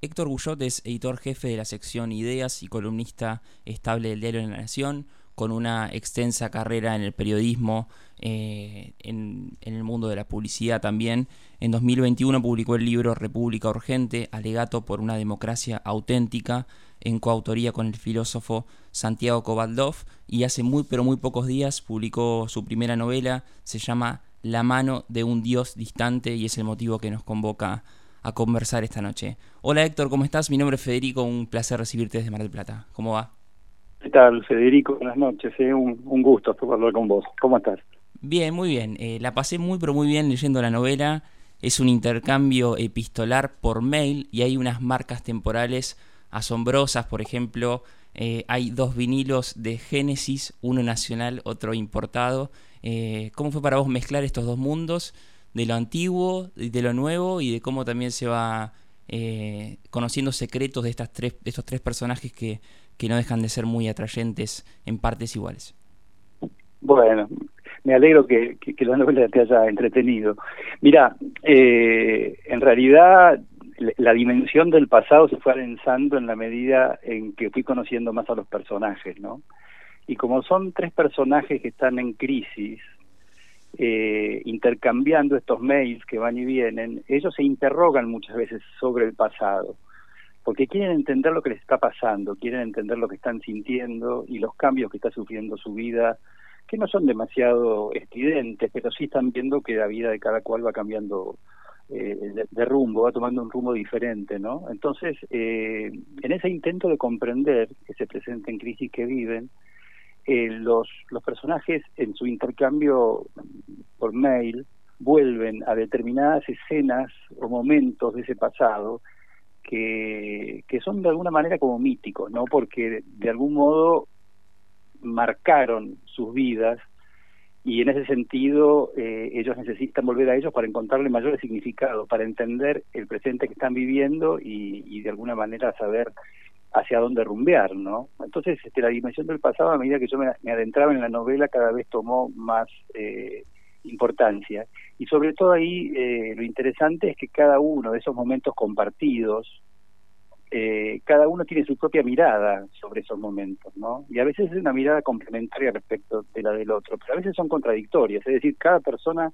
Héctor Gullot es editor jefe de la sección Ideas y columnista estable del diario La Nación, con una extensa carrera en el periodismo, eh, en, el mundo de la publicidad también. En 2021 publicó el libro República Urgente, alegato por una democracia auténtica, en coautoría con el filósofo Santiago Kovaldov, y hace muy pero muy pocos días publicó su primera novela, se llama La mano de un dios distante, y es el motivo que nos convoca a conversar esta noche. Hola Héctor, ¿cómo estás? Mi nombre es Federico, un placer recibirte desde Mar del Plata. ¿Cómo va? ¿Qué tal, Federico? Buenas noches, ¿eh? un, un, gusto hablar con vos. ¿Cómo estás? Bien, muy bien. Eh, la pasé muy, pero muy bien leyendo la novela. Es un intercambio epistolar por mail y hay unas marcas temporales asombrosas. Por ejemplo, eh, hay dos vinilos de Génesis, uno nacional, otro importado. ¿Cómo fue para vos mezclar estos dos mundos? De lo antiguo, de lo nuevo y de cómo también se va eh, conociendo secretos de, estas tres, estos tres personajes que, que no dejan de ser muy atrayentes en partes iguales. Bueno, me alegro que, que, la novela te haya entretenido. Mira, eh, en realidad la dimensión del pasado se fue adensando en la medida en que fui conociendo más a los personajes, ¿no? Y como son tres personajes que están en crisis, eh, intercambiando estos mails que van y vienen, ellos se interrogan muchas veces sobre el pasado, porque quieren entender lo que les está pasando, quieren entender lo que están sintiendo y los cambios que está sufriendo su vida, que no son demasiado estridentes, pero sí están viendo que la vida de cada cual va cambiando eh, de, rumbo, va tomando un rumbo diferente, ¿no? Entonces, eh, en ese intento de comprender que se presenta en crisis que viven, eh, los, los personajes en su intercambio por mail vuelven a determinadas escenas o momentos de ese pasado que, que son de alguna manera como míticos, ¿no? Porque de algún modo marcaron sus vidas y en ese sentido eh, ellos necesitan volver a ellos para encontrarle mayores significados, para entender el presente que están viviendo y, y de alguna manera saber hacia dónde rumbear, ¿no? Entonces, este, la dimensión del pasado, a medida que yo me, adentraba en la novela, cada vez tomó más eh, importancia. Y sobre todo ahí, eh, lo interesante es que cada uno de esos momentos compartidos, eh, cada uno tiene su propia mirada sobre esos momentos, ¿no? Y a veces es una mirada complementaria respecto de la del otro, pero a veces son contradictorias, es decir, cada persona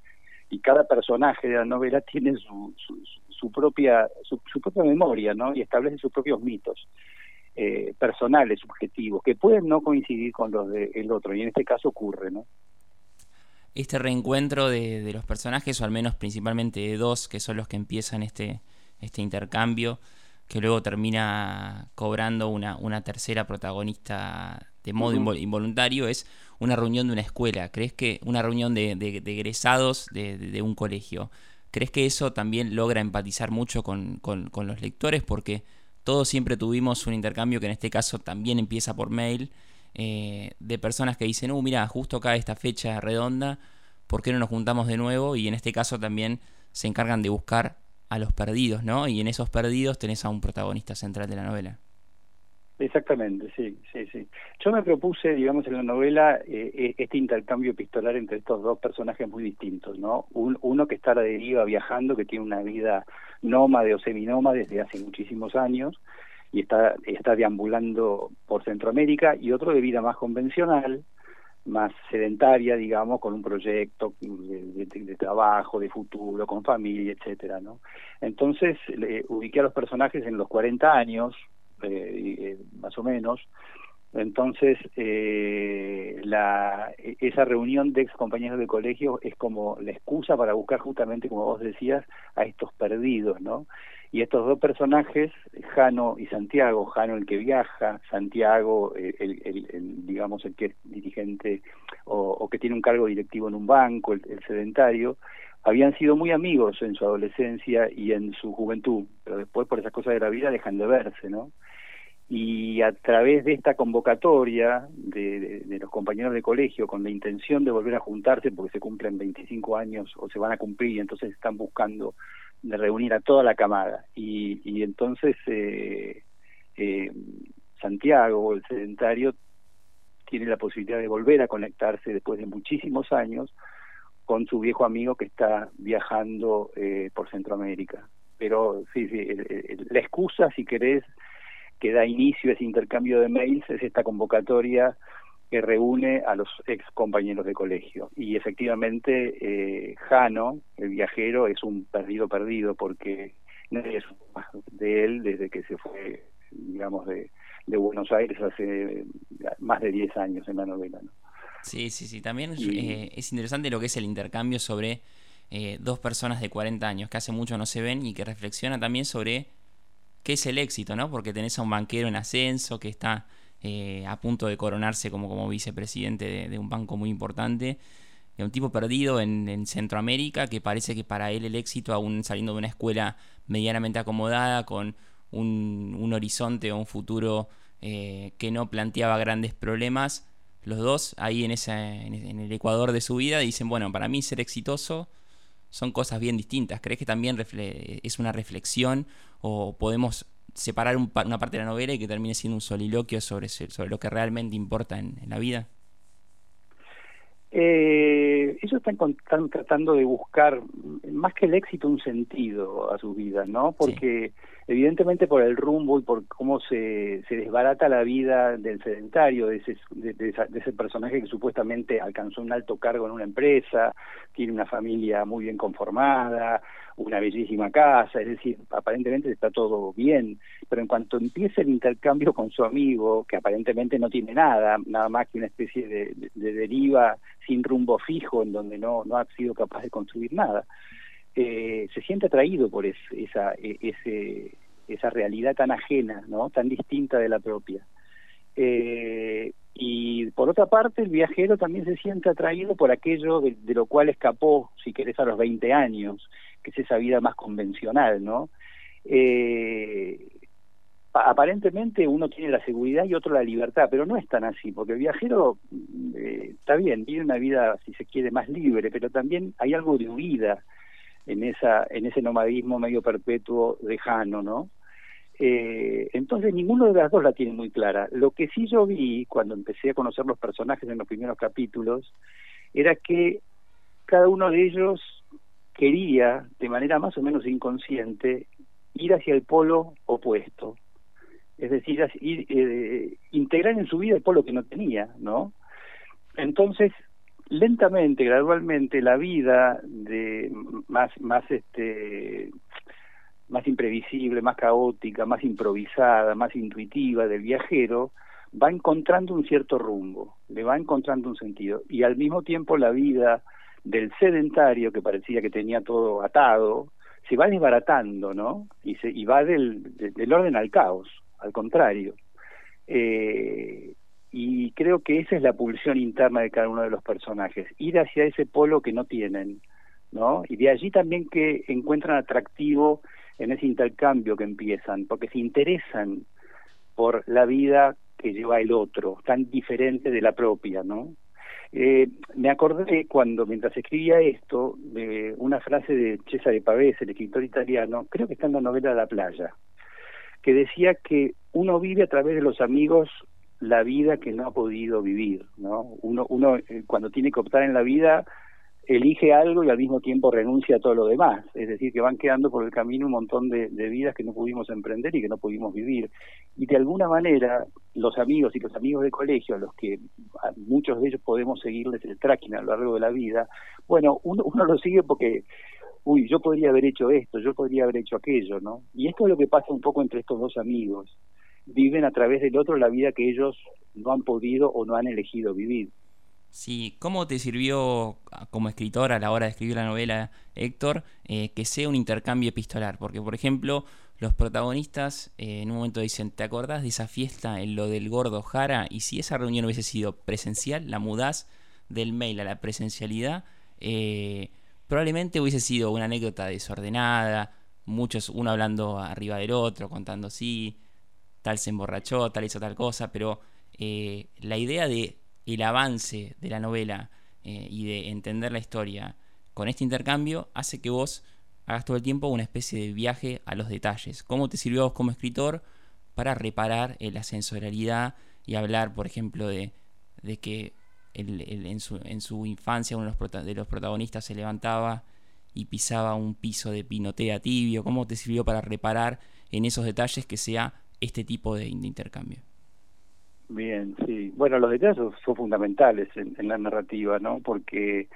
y cada personaje de la novela tiene su, su, su propia su, su, propia memoria, ¿no? Y establece sus propios mitos eh, personales, subjetivos, que pueden no coincidir con los del otro, y en este caso ocurre, ¿no? Este reencuentro de, de, los personajes, o al menos principalmente de dos, que son los que empiezan este, este intercambio, que luego termina cobrando una, una tercera protagonista de modo involuntario, es una reunión de una escuela. ¿Crees que una reunión de, de, egresados de, un colegio? ¿Crees que eso también logra empatizar mucho con, con, los lectores? Porque todos siempre tuvimos un intercambio que en este caso también empieza por mail, eh, de personas que dicen, uh, mira, justo acá esta fecha redonda, ¿por qué no nos juntamos de nuevo? Y en este caso también se encargan de buscar a los perdidos, ¿no? Y en esos perdidos tenés a un protagonista central de la novela. Exactamente, sí, sí, sí. Yo me propuse, digamos, en la novela eh, eh, este intercambio epistolar entre estos dos personajes muy distintos, ¿no? uno que está a la deriva viajando, que tiene una vida nómade o seminómade desde hace muchísimos años y está, está deambulando por Centroamérica, y otro de vida más convencional, más sedentaria, digamos, con un proyecto de, trabajo, de futuro, con familia, etcétera, ¿no? Entonces, le, ubiqué a los personajes en los 40 años, eh, eh, más o menos. Entonces, eh, la, esa reunión de ex compañeros de colegio es como la excusa para buscar justamente, como vos decías, a estos perdidos, ¿no? Y estos dos personajes, Jano y Santiago, Jano el que viaja, Santiago, el, el, digamos, el que es dirigente o, o, que tiene un cargo directivo en un banco, el, el sedentario, habían sido muy amigos en su adolescencia y en su juventud, pero después por esas cosas de la vida dejan de verse, ¿no? Y a través de esta convocatoria de, los compañeros de colegio con la intención de volver a juntarse porque se cumplen 25 años o se van a cumplir y entonces están buscando de reunir a toda la camada y, y entonces eh, eh, Santiago, el sedentario, tiene la posibilidad de volver a conectarse después de muchísimos años con su viejo amigo que está viajando eh, por Centroamérica. pero sí, sí, la excusa, si querés, que da inicio a ese intercambio de mails es esta convocatoria que reúne a los ex compañeros de colegio. Y efectivamente, eh, Jano, el viajero, es un perdido perdido porque nadie es de él desde que se fue, digamos, de, de Buenos Aires hace más de 10 años en la novela. ¿no? Sí, sí, sí. También eh, es interesante lo que es el intercambio sobre eh, dos personas de 40 años que hace mucho no se ven y que reflexiona también sobre qué es el éxito, ¿no? Porque tenés a un banquero en ascenso que está eh, a punto de coronarse como, como vicepresidente de, un banco muy importante. un tipo perdido en, Centroamérica que parece que para él el éxito, aún saliendo de una escuela medianamente acomodada, con un, horizonte o un futuro que no planteaba grandes problemas, los dos ahí en, en, el Ecuador de su vida dicen, bueno, para mí ser exitoso son cosas bien distintas. ¿Crees que también es una reflexión o podemos separar una parte de la novela y que termine siendo un soliloquio sobre, sobre lo que realmente importa en, la vida? Eh, ellos están, están, tratando de buscar, más que el éxito, un sentido a sus vidas, ¿no? Porque evidentemente por el rumbo y por cómo se, se desbarata la vida del sedentario, de ese, de, ese personaje que supuestamente alcanzó un alto cargo en una empresa, tiene una familia muy bien conformada, una bellísima casa, es decir, aparentemente está todo bien, pero en cuanto empieza el intercambio con su amigo, que aparentemente no tiene nada, nada más que una especie de, de deriva sin rumbo fijo en donde no, no ha sido capaz de construir nada, eh, se siente atraído por esa, e, esa realidad tan ajena, ¿no? tan distinta de la propia. Eh, y por otra parte, el viajero también se siente atraído por aquello de, lo cual escapó, si querés, a los 20 años, que es esa vida más convencional, ¿no? Eh, aparentemente uno tiene la seguridad y otro la libertad, pero no es tan así, porque el viajero está bien, vive una vida, si se quiere, más libre, pero también hay algo de huida, en esa en ese nomadismo medio perpetuo lejano, ¿no? Eh, entonces ninguno de las dos la tiene muy clara. Lo que sí yo vi cuando empecé a conocer los personajes en los primeros capítulos era que cada uno de ellos quería, de manera más o menos inconsciente, ir hacia el polo opuesto. Es decir, eh, integrar en su vida el polo que no tenía, ¿no? Entonces, lentamente, gradualmente, la vida de más, más este más imprevisible, más caótica, más improvisada, más intuitiva del viajero, va encontrando un cierto rumbo, le va encontrando un sentido. Y al mismo tiempo la vida del sedentario, que parecía que tenía todo atado, se va desbaratando, ¿no? Y, se, y va del, del orden al caos, al contrario. Eh, y creo que esa es la pulsión interna de cada uno de los personajes, ir hacia ese polo que no tienen, ¿no? Y de allí también que encuentran atractivo en ese intercambio que empiezan, porque se interesan por la vida que lleva el otro, tan diferente de la propia, ¿no? Eh, me acordé cuando, mientras escribía esto, de una frase de Cesare Pavese, el escritor italiano, creo que está en la novela La playa, que decía que uno vive a través de los amigos la vida que no ha podido vivir, ¿no? Uno, uno eh, cuando tiene que optar en la vida elige algo y al mismo tiempo renuncia a todo lo demás, es decir, que van quedando por el camino un montón de, vidas que no pudimos emprender y que no pudimos vivir. Y de alguna manera, los amigos y los amigos de colegio, a los que muchos de ellos podemos seguirles el tracking a lo largo de la vida, bueno, uno, uno lo sigue porque uy, yo podría haber hecho esto, yo podría haber hecho aquello, ¿no? Y esto es lo que pasa un poco entre estos dos amigos viven a través del otro la vida que ellos no han podido o no han elegido vivir. Sí, ¿cómo te sirvió como escritor a la hora de escribir la novela, Héctor, eh, que sea un intercambio epistolar? Porque, por ejemplo, los protagonistas eh, en un momento dicen, ¿te acordás de esa fiesta en lo del gordo Jara? Y si esa reunión hubiese sido presencial, la mudás del mail a la presencialidad, eh, probablemente hubiese sido una anécdota desordenada, muchos, uno hablando arriba del otro, contando sí, tal se emborrachó, tal hizo tal cosa, pero la idea de el avance de la novela eh, y de entender la historia con este intercambio hace que vos hagas todo el tiempo una especie de viaje a los detalles. ¿Cómo te sirvió a vos como escritor para reparar la sensorialidad y hablar, por ejemplo, de, que en, su, infancia uno de los, protagonistas se levantaba y pisaba un piso de pinotea tibio? ¿Cómo te sirvió para reparar en esos detalles que sea este tipo de, intercambio? Bien, sí. Bueno, los detalles son, fundamentales en, en, la narrativa, ¿no? Porque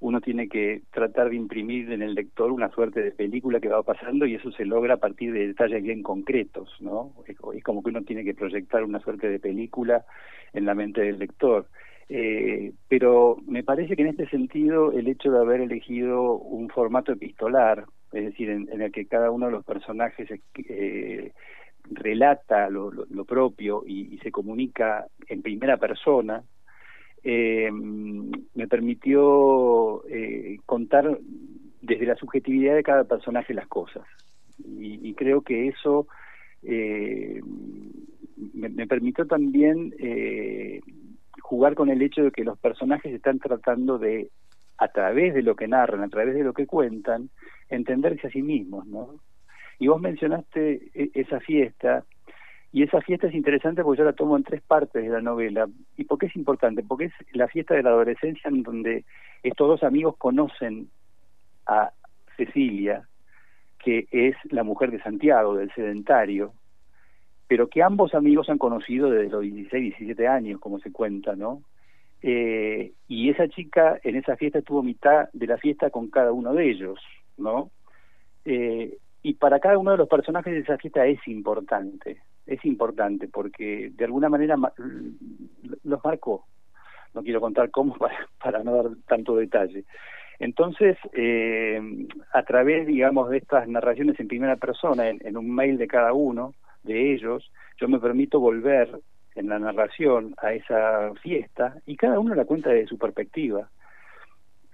uno tiene que tratar de imprimir en el lector una suerte de película que va pasando y eso se logra a partir de detalles bien concretos, ¿no? Es, como que uno tiene que proyectar una suerte de película en la mente del lector. Eh, pero me parece que en este sentido el hecho de haber elegido un formato epistolar, es decir, en, el que cada uno de los personajes eh, relata lo, propio y, se comunica en primera persona, eh, me permitió eh, contar desde la subjetividad de cada personaje las cosas. Y, creo que eso eh, me, permitió también eh, jugar con el hecho de que los personajes están tratando de, a través de lo que narran, a través de lo que cuentan, entenderse a sí mismos, ¿no? Y vos mencionaste e, esa fiesta, y esa fiesta es interesante porque yo la tomo en tres partes de la novela. ¿Y por qué es importante? Porque es la fiesta de la adolescencia en donde estos dos amigos conocen a Cecilia, que es la mujer de Santiago, del sedentario, pero que ambos amigos han conocido desde los 16, 17 años, como se cuenta, ¿no? Eh, y esa chica en esa fiesta estuvo mitad de la fiesta con cada uno de ellos, ¿no? Eh, y para cada uno de los personajes de esa fiesta es importante es importante porque de alguna manera los marcó. No quiero contar cómo para, no dar tanto detalle. Entonces, eh, a través, digamos, de estas narraciones en primera persona, en, un mail de cada uno de ellos, yo me permito volver en la narración a esa fiesta y cada uno la cuenta desde su perspectiva.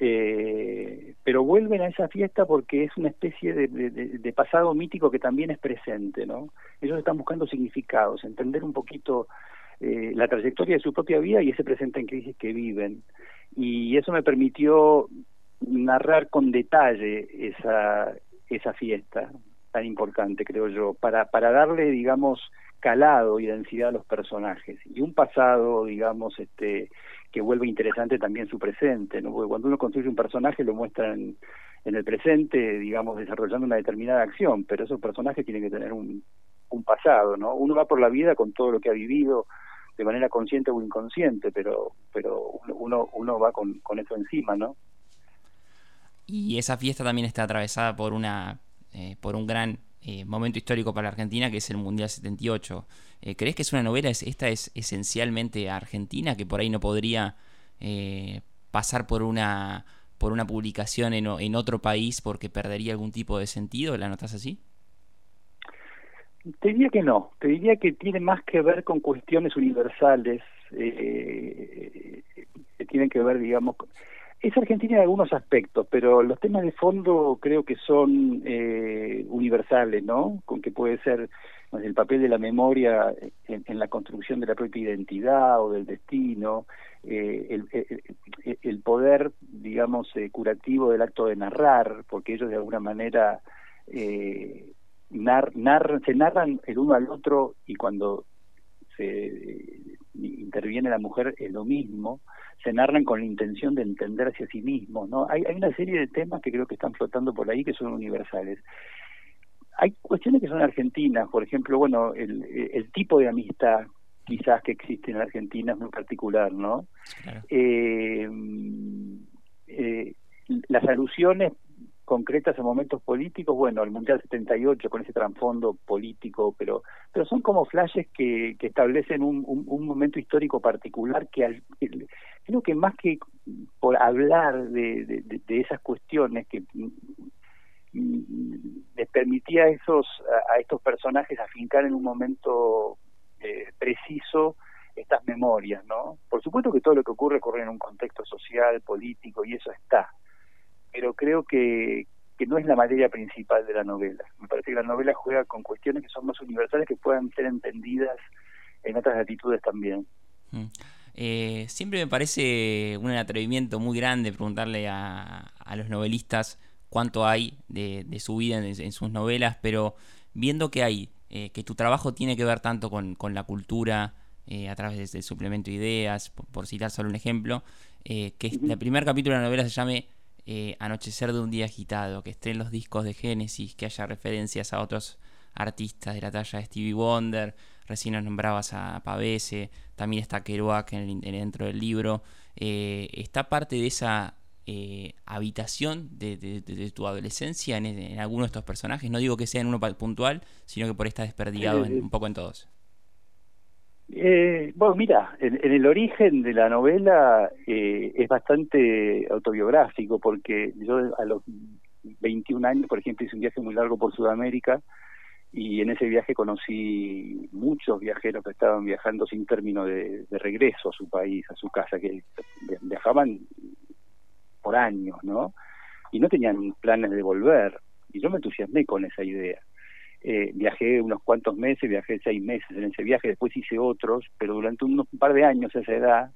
Eh, pero vuelven a esa fiesta porque es una especie de, pasado mítico que también es presente, ¿no? Ellos están buscando significados, entender un poquito eh, la trayectoria de su propia vida y ese presente en crisis que viven. Y eso me permitió narrar con detalle esa, esa fiesta tan importante, creo yo, para, para darle, digamos, calado y densidad a los personajes. Y un pasado, digamos, este que vuelve interesante también su presente, ¿no? Porque cuando uno construye un personaje lo muestra en, el presente, digamos, desarrollando una determinada acción, pero esos personajes tienen que tener un, un pasado, ¿no? Uno va por la vida con todo lo que ha vivido de manera consciente o inconsciente, pero pero uno uno va con, con eso encima, ¿no? Y esa fiesta también está atravesada por una eh, por un gran eh, momento histórico para la Argentina, que es el Mundial 78. Eh, ¿Crees que es una novela, esta es esencialmente argentina, que por ahí no podría eh, pasar por una, por una publicación en, en, otro país porque perdería algún tipo de sentido? ¿La notas así? Te diría que no, te diría que tiene más que ver con cuestiones universales, que tienen que ver, digamos, es Argentina en algunos aspectos, pero los temas de fondo creo que son eh, universales, ¿no? Con que puede ser el papel de la memoria en, la construcción de la propia identidad o del destino, eh, el, poder, digamos, eh, curativo del acto de narrar, porque ellos de alguna manera se narran el uno al otro y cuando se interviene la mujer es lo mismo se narran con la intención de entenderse a sí mismos, ¿no? Hay, hay una serie de temas que creo que están flotando por ahí que son universales. Hay cuestiones que son argentinas, por ejemplo, bueno, el, el tipo de amistad quizás que existe en la Argentina es muy particular, ¿no? Eh, eh, las alusiones concretas en momentos políticos, bueno, el Mundial 78 con ese trasfondo político, pero pero son como flashes que, que establecen un, un, momento histórico particular que al, creo que más que por hablar de, de, esas cuestiones que mm, les permitía a esos a, estos personajes afincar en un momento eh, preciso estas memorias, ¿no? Por supuesto que todo lo que ocurre ocurre en un contexto social, político y eso está, pero creo que, que no es la materia principal de la novela. Me parece que la novela juega con cuestiones que son más universales que puedan ser entendidas en otras latitudes también. Mm. Eh, siempre me parece un atrevimiento muy grande preguntarle a, a los novelistas cuánto hay de, de su vida en, sus novelas, pero viendo que hay, eh, que tu trabajo tiene que ver tanto con, con la cultura eh, a través del suplemento de ideas, por, citar solo un ejemplo, que el primer capítulo de la novela se llame eh, Anochecer de un día agitado, que esté en los discos de Génesis, que haya referencias a otros artistas de la talla de Stevie Wonder, recién nombrabas a Pavese, también está Kerouac en dentro del libro. Eh, ¿Está parte de esa eh, habitación de, tu adolescencia en, en, alguno de estos personajes? No digo que sea en uno puntual, sino que por estar desperdigado un poco en todos. Eh, bueno, mira, en, el origen de la novela eh, es bastante autobiográfico porque yo a los 21 años, por ejemplo, hice un viaje muy largo por Sudamérica y en ese viaje conocí muchos viajeros que estaban viajando sin término de, regreso a su país, a su casa, que viajaban por años, ¿no? Y no tenían planes de volver. Y yo me entusiasmé con esa idea. Eh, viajé unos cuantos meses, viajé seis meses en ese viaje, después hice otros, pero durante un, par de años a esa edad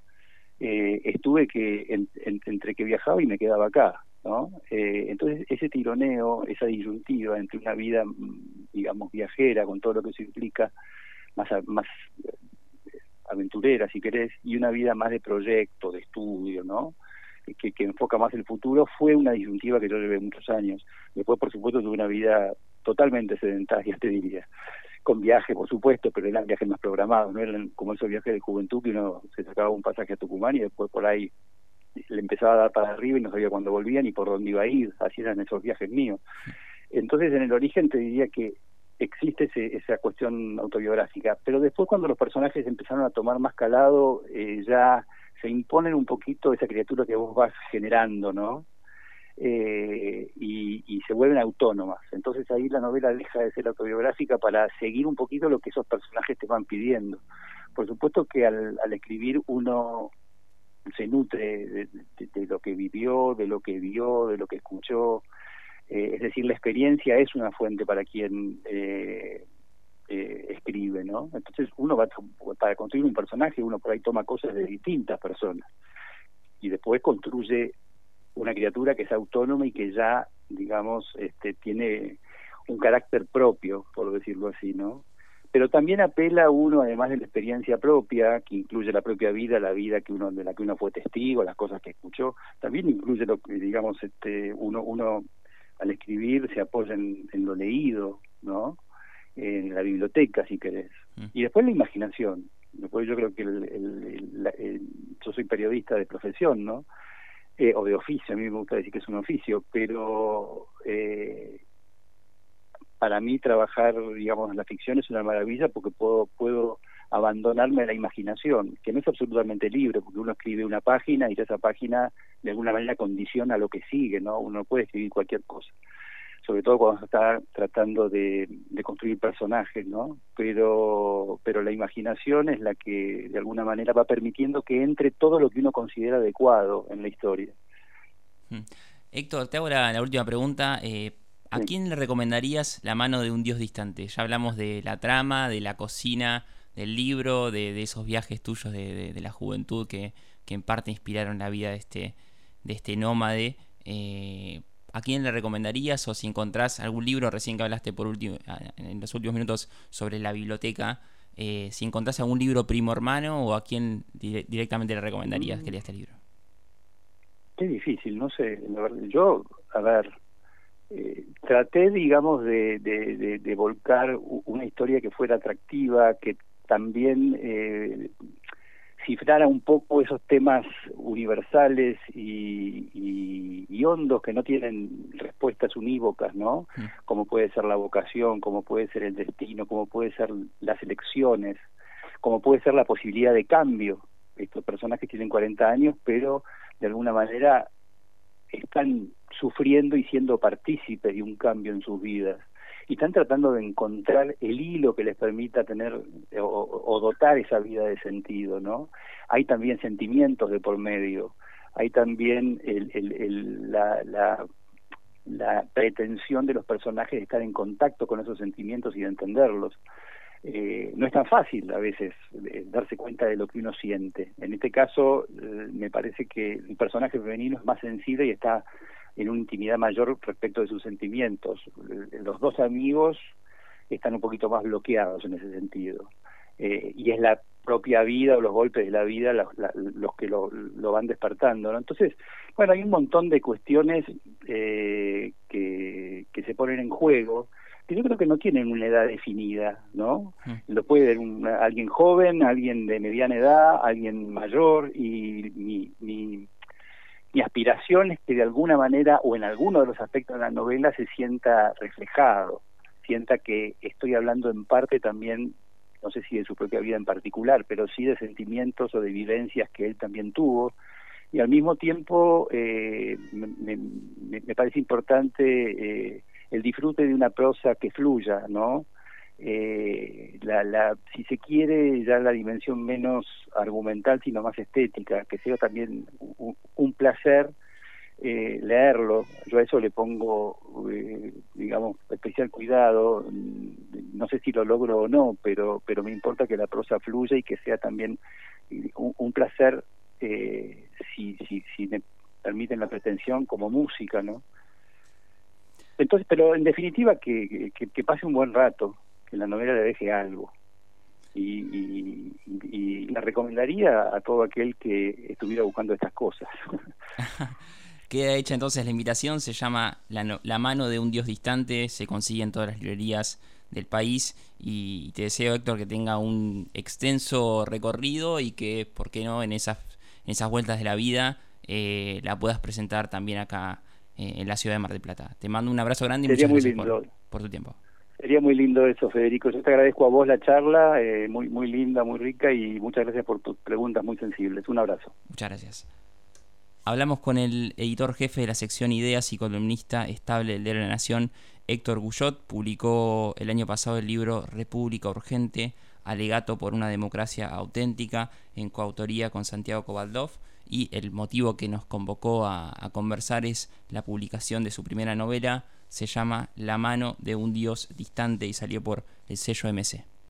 eh, estuve que entre que viajaba y me quedaba acá, ¿no? Eh, entonces ese tironeo, esa disyuntiva entre una vida, digamos, viajera con todo lo que eso implica, más, más aventurera si querés, y una vida más de proyecto, de estudio, ¿no? Que, que, enfoca más el futuro, fue una disyuntiva que yo llevé muchos años. Después, por supuesto, tuve una vida totalmente sedentarias, te diría. Con viaje, por supuesto, pero eran viajes más programados, no eran como esos viajes de juventud que uno se sacaba un pasaje a Tucumán y después por ahí le empezaba a dar para arriba y no sabía cuándo volvía ni por dónde iba a ir, así eran esos viajes míos. Entonces, en el origen te diría que existe esa cuestión autobiográfica, pero después cuando los personajes empezaron a tomar más calado, eh, ya se imponen un poquito esa criatura que vos vas generando, ¿no? Eh, y, se vuelven autónomas. Entonces ahí la novela deja de ser autobiográfica para seguir un poquito lo que esos personajes te van pidiendo. Por supuesto que al, al escribir uno se nutre de, de, lo que vivió, de lo que vio, de lo que escuchó. Eh, es decir, la experiencia es una fuente para quien eh, eh, escribe, ¿no? Entonces uno va para construir un personaje, uno por ahí toma cosas de distintas personas y después construye una criatura que es autónoma y que ya, digamos, este, tiene un carácter propio, por decirlo así, ¿no? Pero también apela a uno, además de la experiencia propia, que incluye la propia vida, la vida que uno de la que uno fue testigo, las cosas que escuchó, también incluye lo que, digamos, este, uno, uno al escribir se apoya en, lo leído, ¿no? En la biblioteca, si querés. Mm. Y después la imaginación. Después yo creo que el, yo soy periodista de profesión, ¿no? Eh, o de oficio, a mí me gusta decir que es un oficio, pero eh, para mí trabajar, digamos, en la ficción es una maravilla porque puedo, puedo abandonarme a la imaginación, que no es absolutamente libre, porque uno escribe una página y esa página de alguna manera condiciona lo que sigue, ¿no? Uno no puede escribir cualquier cosa sobre todo cuando se está tratando de, construir personajes, ¿no? Pero, pero la imaginación es la que de alguna manera va permitiendo que entre todo lo que uno considera adecuado en la historia. Hmm. Héctor, te hago la, última pregunta. Eh, ¿A quién le recomendarías la mano de un dios distante? Ya hablamos de la trama, de la cocina, del libro, de, esos viajes tuyos de, la juventud que, que, en parte inspiraron la vida de este, de este nómade. Eh, ¿a quién le recomendarías? O si encontrás algún libro, recién que hablaste por último, en los últimos minutos sobre la biblioteca, eh, si encontrás algún libro primo hermano o a quién directamente le recomendarías que lea este libro. Qué difícil, no sé. Yo, a ver, eh, traté, digamos, de, de, volcar una historia que fuera atractiva, que también eh, cifrara un poco esos temas universales y, y, hondos que no tienen respuestas unívocas, ¿no? Mm. Como puede ser la vocación, como puede ser el destino, como puede ser las elecciones, como puede ser la posibilidad de cambio. Estos personajes tienen 40 años, pero de alguna manera están sufriendo y siendo partícipes de un cambio en sus vidas y están tratando de encontrar el hilo que les permita tener o, dotar esa vida de sentido, ¿no? Hay también sentimientos de por medio, hay también el, el, la, la, la pretensión de los personajes de estar en contacto con esos sentimientos y de entenderlos. Eh, no es tan fácil a veces eh, darse cuenta de lo que uno siente. En este caso, eh, me parece que el personaje femenino es más sensible y está en una intimidad mayor respecto de sus sentimientos. Los dos amigos están un poquito más bloqueados en ese sentido. eh, y es la propia vida o los golpes de la vida los que lo, van despertando. ¿no? Entonces, bueno, hay un montón de cuestiones eh, que, que se ponen en juego que yo creo que no tienen una edad definida, ¿no? Mm. Lo puede ver un, alguien joven, alguien de mediana edad, alguien mayor, y mi, mi, mi aspiración es que de alguna manera o en alguno de los aspectos de la novela se sienta reflejado, sienta que estoy hablando en parte también no sé si de su propia vida en particular, pero sí de sentimientos o de vivencias que él también tuvo. Y al mismo tiempo eh, me, me, parece importante eh, el disfrute de una prosa que fluya, ¿no? Eh, la, la, si se quiere, ya la dimensión menos argumental, sino más estética, que sea también un placer eh, leerlo. Yo a eso le pongo, eh, digamos, especial cuidado. No sé si lo logro o no, pero, pero me importa que la prosa fluya y que sea también un, placer, eh, si, si, si me permiten la pretensión, como música, ¿no? Entonces, pero en definitiva que, que, pase un buen rato, que la novela le deje algo. Y, y, y, la recomendaría a todo aquel que estuviera buscando estas cosas. Queda hecha entonces la invitación, se llama la, mano de un Dios distante, se consigue en todas las librerías del país y te deseo Héctor que tenga un extenso recorrido y que, ¿por qué no?, en esas, en esas vueltas de la vida eh, la puedas presentar también acá eh, en la ciudad de Mar del Plata. Te mando un abrazo grande y muchas gracias por, tu tiempo. Sería muy lindo eso, Federico. Yo te agradezco a vos la charla, eh, muy, muy linda, muy rica y muchas gracias por tus preguntas muy sensibles. Un abrazo. Muchas gracias. Hablamos con el editor jefe de la sección Ideas y columnista estable de la Nación, Héctor Guyot. Publicó el año pasado el libro República Urgente, alegato por una democracia auténtica, en coautoría con Santiago Cobaldov. Y el motivo que nos convocó a conversar es la publicación de su primera novela. Se llama La mano de un dios distante y salió por el sello MC.